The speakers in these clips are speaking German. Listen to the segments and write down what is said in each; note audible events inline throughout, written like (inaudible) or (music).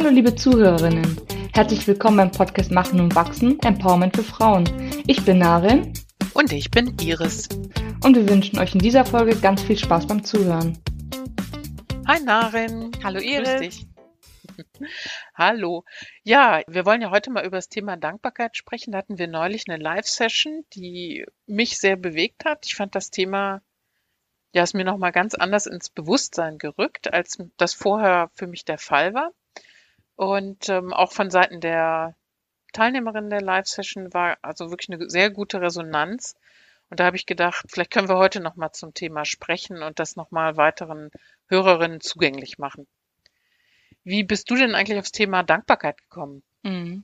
Hallo liebe Zuhörerinnen, herzlich willkommen beim Podcast Machen und Wachsen, Empowerment für Frauen. Ich bin Narin. Und ich bin Iris. Und wir wünschen euch in dieser Folge ganz viel Spaß beim Zuhören. Hi Narin. Hallo Iris. (laughs) Hallo. Ja, wir wollen ja heute mal über das Thema Dankbarkeit sprechen. Da hatten wir neulich eine Live-Session, die mich sehr bewegt hat. Ich fand das Thema, ja, ist mir nochmal ganz anders ins Bewusstsein gerückt, als das vorher für mich der Fall war. Und ähm, auch von Seiten der Teilnehmerin der Live-Session war also wirklich eine sehr gute Resonanz. Und da habe ich gedacht, vielleicht können wir heute nochmal zum Thema sprechen und das nochmal weiteren Hörerinnen zugänglich machen. Wie bist du denn eigentlich aufs Thema Dankbarkeit gekommen? Mhm.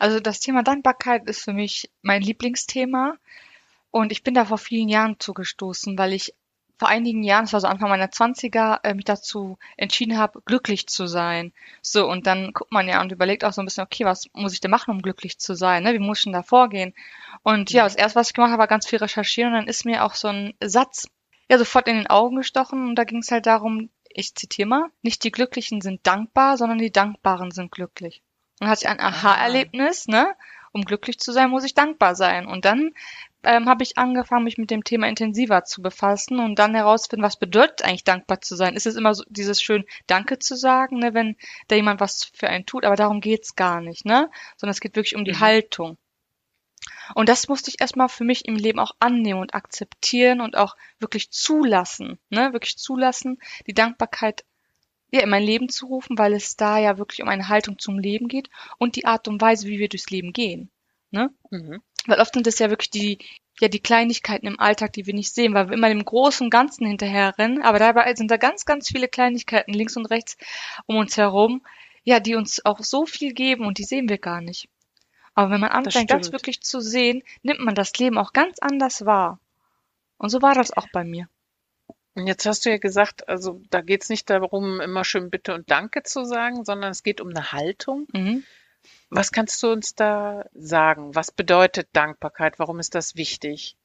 Also das Thema Dankbarkeit ist für mich mein Lieblingsthema. Und ich bin da vor vielen Jahren zugestoßen, weil ich vor einigen Jahren, das war so Anfang meiner Zwanziger, äh, mich dazu entschieden habe, glücklich zu sein. So, und dann guckt man ja und überlegt auch so ein bisschen, okay, was muss ich denn machen, um glücklich zu sein? Ne? Wie muss ich denn da vorgehen? Und ja, das erste, was ich gemacht habe, war ganz viel recherchieren und dann ist mir auch so ein Satz ja sofort in den Augen gestochen und da ging es halt darum, ich zitiere mal, nicht die Glücklichen sind dankbar, sondern die Dankbaren sind glücklich. Und dann hatte ich ein Aha-Erlebnis, ne? Um glücklich zu sein, muss ich dankbar sein. Und dann ähm, habe ich angefangen, mich mit dem Thema intensiver zu befassen und dann herausfinden, was bedeutet eigentlich dankbar zu sein. Ist es immer so dieses schön Danke zu sagen, ne, wenn da jemand was für einen tut, aber darum geht's gar nicht, ne? Sondern es geht wirklich um die mhm. Haltung. Und das musste ich erstmal für mich im Leben auch annehmen und akzeptieren und auch wirklich zulassen, ne? Wirklich zulassen, die Dankbarkeit ja, in mein Leben zu rufen, weil es da ja wirklich um eine Haltung zum Leben geht und die Art und Weise, wie wir durchs Leben gehen. Ne? Mhm. Weil oft sind es ja wirklich die, ja, die Kleinigkeiten im Alltag, die wir nicht sehen, weil wir immer dem großen Ganzen hinterherrennen. Aber dabei sind da ganz, ganz viele Kleinigkeiten links und rechts um uns herum, ja, die uns auch so viel geben und die sehen wir gar nicht. Aber wenn man anfängt, das, das wirklich zu sehen, nimmt man das Leben auch ganz anders wahr. Und so war das auch bei mir. Und jetzt hast du ja gesagt, also da geht es nicht darum, immer schön Bitte und Danke zu sagen, sondern es geht um eine Haltung. Mhm. Was kannst du uns da sagen? Was bedeutet Dankbarkeit? Warum ist das wichtig?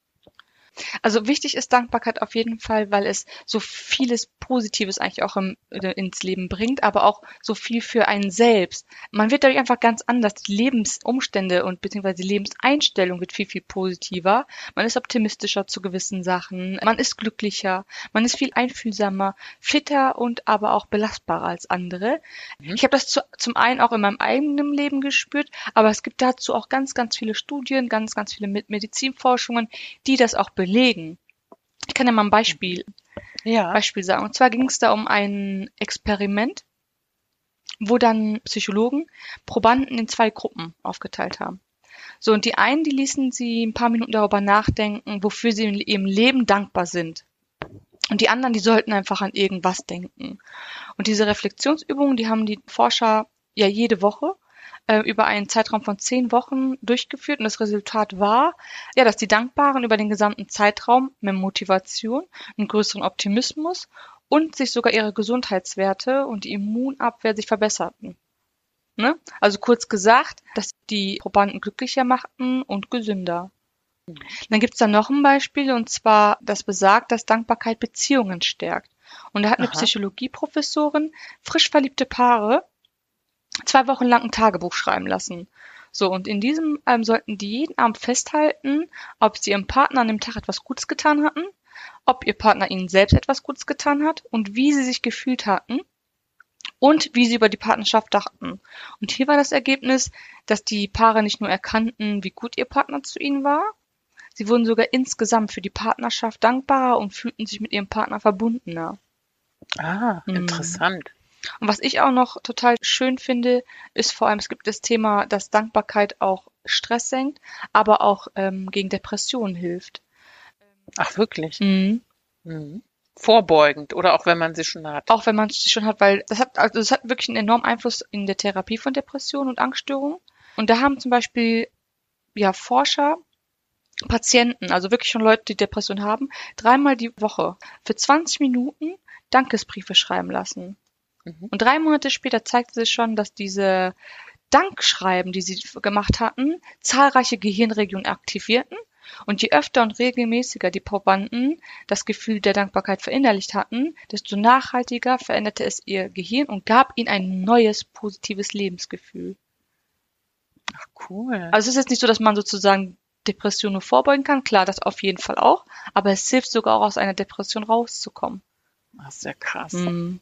Also wichtig ist Dankbarkeit auf jeden Fall, weil es so vieles Positives eigentlich auch im, äh, ins Leben bringt, aber auch so viel für einen selbst. Man wird dadurch einfach ganz anders. Die Lebensumstände und beziehungsweise die Lebenseinstellung wird viel, viel positiver. Man ist optimistischer zu gewissen Sachen. Man ist glücklicher. Man ist viel einfühlsamer, fitter und aber auch belastbarer als andere. Mhm. Ich habe das zu, zum einen auch in meinem eigenen Leben gespürt, aber es gibt dazu auch ganz, ganz viele Studien, ganz, ganz viele Medizinforschungen, die das auch belegen. Ich kann ja mal ein Beispiel, ja. Beispiel sagen. Und zwar ging es da um ein Experiment, wo dann Psychologen Probanden in zwei Gruppen aufgeteilt haben. So, und die einen, die ließen sie ein paar Minuten darüber nachdenken, wofür sie in ihrem Leben dankbar sind. Und die anderen, die sollten einfach an irgendwas denken. Und diese Reflexionsübungen, die haben die Forscher ja jede Woche äh, über einen Zeitraum von zehn Wochen durchgeführt und das Resultat war, ja, dass die Dankbaren über den gesamten Zeitraum mehr Motivation, einen größeren Optimismus und sich sogar ihre Gesundheitswerte und die Immunabwehr sich verbesserten. Ne? Also kurz gesagt, dass die Probanden glücklicher machten und gesünder. Dann gibt es da noch ein Beispiel und zwar, das besagt, dass Dankbarkeit Beziehungen stärkt. Und da hat eine Aha. Psychologieprofessorin frisch verliebte Paare zwei Wochen lang ein Tagebuch schreiben lassen. So, und in diesem ähm, sollten die jeden Abend festhalten, ob sie ihrem Partner an dem Tag etwas Gutes getan hatten, ob ihr Partner ihnen selbst etwas Gutes getan hat und wie sie sich gefühlt hatten und wie sie über die Partnerschaft dachten. Und hier war das Ergebnis, dass die Paare nicht nur erkannten, wie gut ihr Partner zu ihnen war, sie wurden sogar insgesamt für die Partnerschaft dankbarer und fühlten sich mit ihrem Partner verbundener. Ah, hm. interessant. Und was ich auch noch total schön finde, ist vor allem, es gibt das Thema, dass Dankbarkeit auch Stress senkt, aber auch ähm, gegen Depressionen hilft. Ach, wirklich? Mhm. Mhm. Vorbeugend oder auch wenn man sie schon hat. Auch wenn man sie schon hat, weil das hat, also das hat wirklich einen enormen Einfluss in der Therapie von Depressionen und Angststörungen. Und da haben zum Beispiel ja Forscher Patienten, also wirklich schon Leute, die Depression haben, dreimal die Woche für 20 Minuten Dankesbriefe schreiben lassen. Mhm. Und drei Monate später zeigte sich schon, dass diese Dankschreiben, die sie gemacht hatten, zahlreiche Gehirnregionen aktivierten Und je öfter und regelmäßiger die Probanden das Gefühl der Dankbarkeit verinnerlicht hatten, desto nachhaltiger veränderte es ihr Gehirn und gab ihnen ein neues positives Lebensgefühl. Ach, cool. Also es ist jetzt nicht so, dass man sozusagen Depressionen vorbeugen kann. Klar, das auf jeden Fall auch. Aber es hilft sogar auch aus einer Depression rauszukommen. Das ist ja krass. Mhm.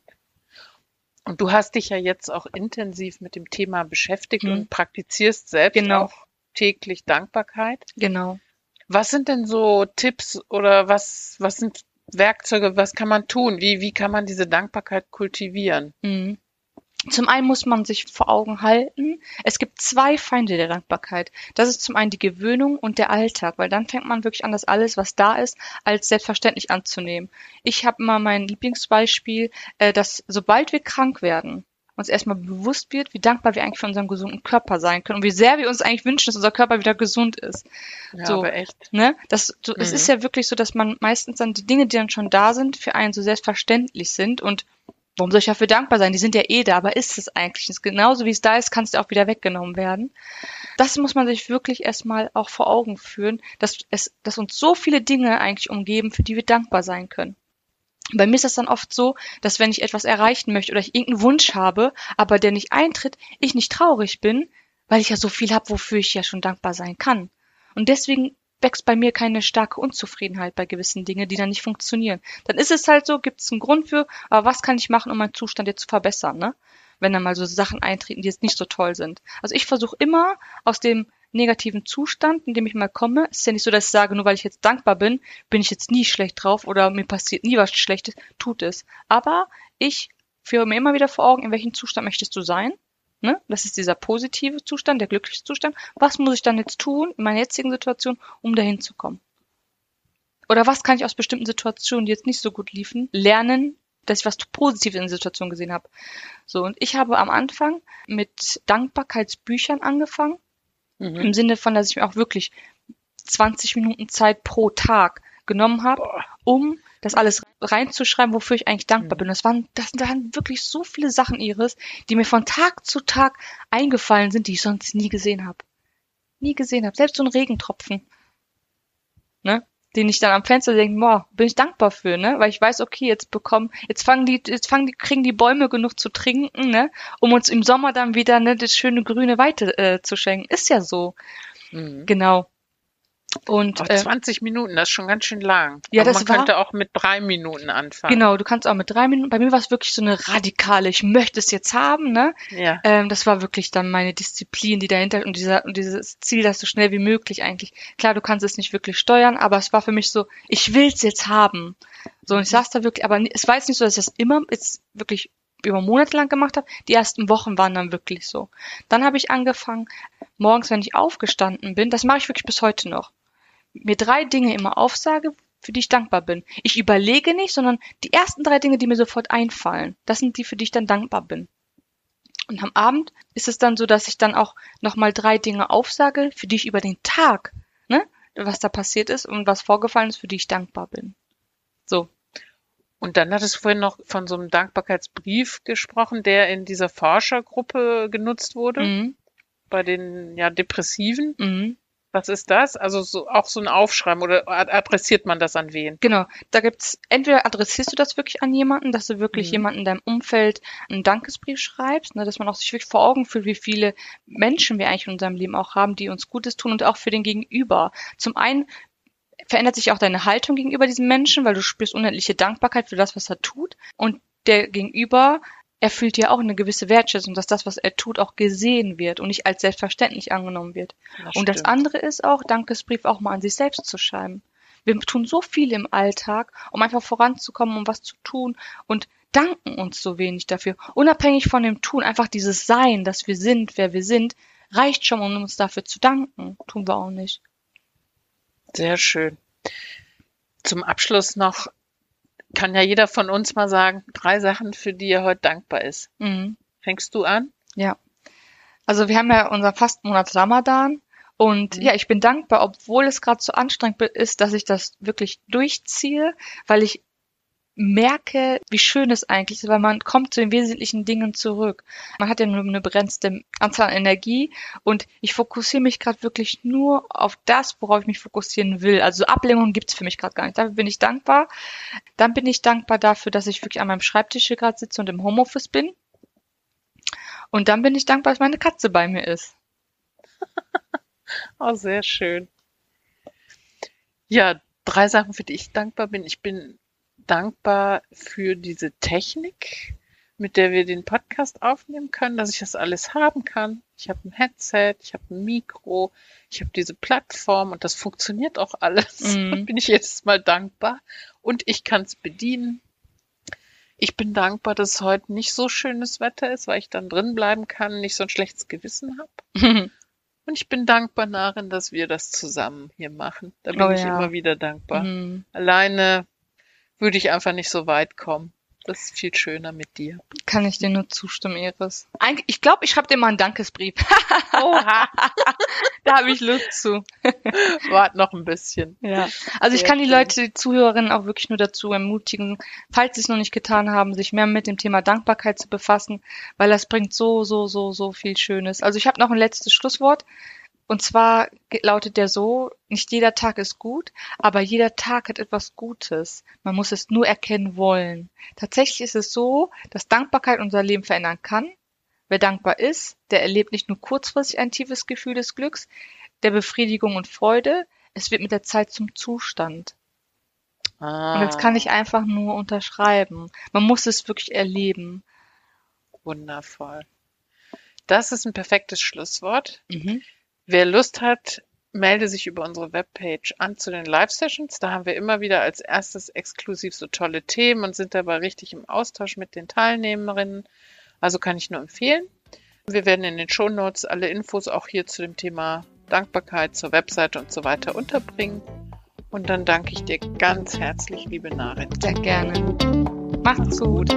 Und du hast dich ja jetzt auch intensiv mit dem Thema beschäftigt Mhm. und praktizierst selbst Genau. auch täglich Dankbarkeit. Genau. Was sind denn so Tipps oder was, was sind Werkzeuge, was kann man tun? Wie, wie kann man diese Dankbarkeit kultivieren? Mhm. Zum einen muss man sich vor Augen halten, es gibt zwei Feinde der Dankbarkeit. Das ist zum einen die Gewöhnung und der Alltag, weil dann fängt man wirklich an, das alles, was da ist, als selbstverständlich anzunehmen. Ich habe immer mein Lieblingsbeispiel, äh, dass sobald wir krank werden, uns erstmal bewusst wird, wie dankbar wir eigentlich für unseren gesunden Körper sein können und wie sehr wir uns eigentlich wünschen, dass unser Körper wieder gesund ist. Ja, So. aber echt. Ne? Das, so, Es Mhm. ist ja wirklich so, dass man meistens dann die Dinge, die dann schon da sind, für einen so selbstverständlich sind und warum soll ich dafür dankbar sein? Die sind ja eh da, aber ist es eigentlich nicht? Genauso wie es da ist, kann es ja auch wieder weggenommen werden. Das muss man sich wirklich erstmal auch vor Augen führen, dass es, dass uns so viele Dinge eigentlich umgeben, für die wir dankbar sein können. Bei mir ist das dann oft so, dass wenn ich etwas erreichen möchte oder ich irgendeinen Wunsch habe, aber der nicht eintritt, ich nicht traurig bin, weil ich ja so viel habe, wofür ich ja schon dankbar sein kann. Und deswegen wächst bei mir keine starke Unzufriedenheit bei gewissen Dingen, die dann nicht funktionieren. Dann ist es halt so, gibt es einen Grund für, aber was kann ich machen, um meinen Zustand jetzt zu verbessern, ne? Wenn dann mal so Sachen eintreten, die jetzt nicht so toll sind. Also ich versuche immer aus dem negativen Zustand, in dem ich mal komme, ist ja nicht so, dass ich sage, nur weil ich jetzt dankbar bin, bin ich jetzt nie schlecht drauf oder mir passiert nie was Schlechtes, tut es. Aber ich führe mir immer wieder vor Augen, in welchem Zustand möchtest du sein? Ne? Das ist dieser positive Zustand, der glückliche Zustand. Was muss ich dann jetzt tun in meiner jetzigen Situation, um dahin zu kommen? Oder was kann ich aus bestimmten Situationen, die jetzt nicht so gut liefen, lernen, dass ich was Positives in der Situation gesehen habe? So, und ich habe am Anfang mit Dankbarkeitsbüchern angefangen, Mhm. im Sinne von, dass ich mir auch wirklich 20 Minuten Zeit pro Tag genommen habe, um das alles reinzuschreiben, wofür ich eigentlich dankbar Mhm. bin. Das waren, das waren wirklich so viele Sachen ihres, die mir von Tag zu Tag eingefallen sind, die ich sonst nie gesehen habe. Nie gesehen habe. Selbst so ein Regentropfen. Ne? Den ich dann am Fenster denke, boah, bin ich dankbar für, ne? Weil ich weiß, okay, jetzt bekommen, jetzt fangen die, jetzt fangen die, kriegen die Bäume genug zu trinken, ne? Um uns im Sommer dann wieder, ne, das schöne grüne Weite äh, zu schenken. Ist ja so. Mhm. Genau. Und äh, 20 Minuten, das ist schon ganz schön lang. Ja, Aber das man war- könnte auch mit drei Minuten anfangen. Genau, du kannst auch mit drei Minuten. Bei mir war es wirklich so eine radikale, ich möchte es jetzt haben, ne? Ja. Ähm, das war wirklich dann meine Disziplin, die dahinter und dieser und dieses Ziel, das so schnell wie möglich eigentlich. Klar, du kannst es nicht wirklich steuern, aber es war für mich so, ich will es jetzt haben. So und ich saß da wirklich, aber es war jetzt nicht so, dass ich das immer jetzt wirklich über Monate lang gemacht habe. Die ersten Wochen waren dann wirklich so. Dann habe ich angefangen, morgens, wenn ich aufgestanden bin, das mache ich wirklich bis heute noch, mir drei Dinge immer aufsage, für die ich dankbar bin. Ich überlege nicht, sondern die ersten drei Dinge, die mir sofort einfallen, das sind die, für die ich dann dankbar bin. Und am Abend ist es dann so, dass ich dann auch nochmal drei Dinge aufsage, für die ich über den Tag, ne, was da passiert ist und was vorgefallen ist, für die ich dankbar bin. So. Und dann hattest du vorhin noch von so einem Dankbarkeitsbrief gesprochen, der in dieser Forschergruppe genutzt wurde, Mhm. bei den ja, Depressiven. Mhm. Was ist das? Also so, auch so ein Aufschreiben oder ad- adressiert man das an wen? Genau, da gibt's entweder adressierst du das wirklich an jemanden, dass du wirklich Mhm. jemanden in deinem Umfeld einen Dankesbrief schreibst, ne, dass man auch sich wirklich vor Augen fühlt, wie viele Menschen wir eigentlich in unserem Leben auch haben, die uns Gutes tun und auch für den Gegenüber. Zum einen verändert sich auch deine Haltung gegenüber diesem Menschen, weil du spürst unendliche Dankbarkeit für das, was er tut und der Gegenüber erfüllt dir auch eine gewisse Wertschätzung, dass das, was er tut, auch gesehen wird und nicht als selbstverständlich angenommen wird. Und das andere ist auch, Dankesbrief auch mal an sich selbst zu schreiben. Wir tun so viel im Alltag, um einfach voranzukommen, um was zu tun und danken uns so wenig dafür. Unabhängig von dem Tun, einfach dieses Sein, dass wir sind, wer wir sind, reicht schon, um uns dafür zu danken. Tun wir auch nicht. Sehr schön. Zum Abschluss noch kann ja jeder von uns mal sagen, drei Sachen, für die er heute dankbar ist. Mhm. Fängst du an? Ja. Also wir haben ja unseren Fastenmonat Ramadan und Mhm. ja, ich bin dankbar, obwohl es gerade so anstrengend ist, dass ich das wirklich durchziehe, weil ich merke, wie schön es eigentlich ist, weil man kommt zu den wesentlichen Dingen zurück. Man hat ja nur eine begrenzte Anzahl an Energie und ich fokussiere mich gerade wirklich nur auf das, worauf ich mich fokussieren will. Also Ablenkungen gibt's für mich gerade gar nicht. Dafür bin ich dankbar. Dann bin ich dankbar dafür, dass ich wirklich an meinem Schreibtisch hier gerade sitze und im Homeoffice bin. Und dann bin ich dankbar, dass meine Katze bei mir ist. (laughs) oh, sehr schön. Ja, drei Sachen, für die ich dankbar bin. Ich bin dankbar für diese Technik, mit der wir den Podcast aufnehmen können, dass ich das alles haben kann. Ich habe ein Headset, ich habe ein Mikro, ich habe diese Plattform und das funktioniert auch alles. Mhm. (laughs) bin ich jedes Mal dankbar und ich kann es bedienen. Ich bin dankbar, dass es heute nicht so schönes Wetter ist, weil ich dann drin bleiben kann, nicht so ein schlechtes Gewissen habe. (laughs) Und ich bin dankbar darin, dass wir das zusammen hier machen. Da bin oh, ich ja. immer wieder dankbar. Mhm. Alleine würde ich einfach nicht so weit kommen. Das ist viel schöner mit dir. Kann ich dir nur zustimmen, Iris. Ich glaube, ich schreibe dir mal einen Dankesbrief. (laughs) Oha. da habe ich Lust zu. (laughs) Wart noch ein bisschen. Ja. Also ich kann die Leute, die Zuhörerinnen auch wirklich nur dazu ermutigen, falls sie es noch nicht getan haben, sich mehr mit dem Thema Dankbarkeit zu befassen, weil das bringt so, so, so, so viel Schönes. Also ich habe noch ein letztes Schlusswort. Und zwar lautet der so, nicht jeder Tag ist gut, aber jeder Tag hat etwas Gutes. Man muss es nur erkennen wollen. Tatsächlich ist es so, dass Dankbarkeit unser Leben verändern kann. Wer dankbar ist, der erlebt nicht nur kurzfristig ein tiefes Gefühl des Glücks, der Befriedigung und Freude, es wird mit der Zeit zum Zustand. Ah. Und das kann ich einfach nur unterschreiben. Man muss es wirklich erleben. Wundervoll. Das ist ein perfektes Schlusswort. Mhm. Wer Lust hat, melde sich über unsere Webpage an zu den Live-Sessions. Da haben wir immer wieder als erstes exklusiv so tolle Themen und sind dabei richtig im Austausch mit den Teilnehmerinnen. Also kann ich nur empfehlen. Wir werden in den Show Notes alle Infos auch hier zu dem Thema Dankbarkeit zur Webseite und so weiter unterbringen. Und dann danke ich dir ganz herzlich, liebe Narin. Sehr gerne. Macht's gut.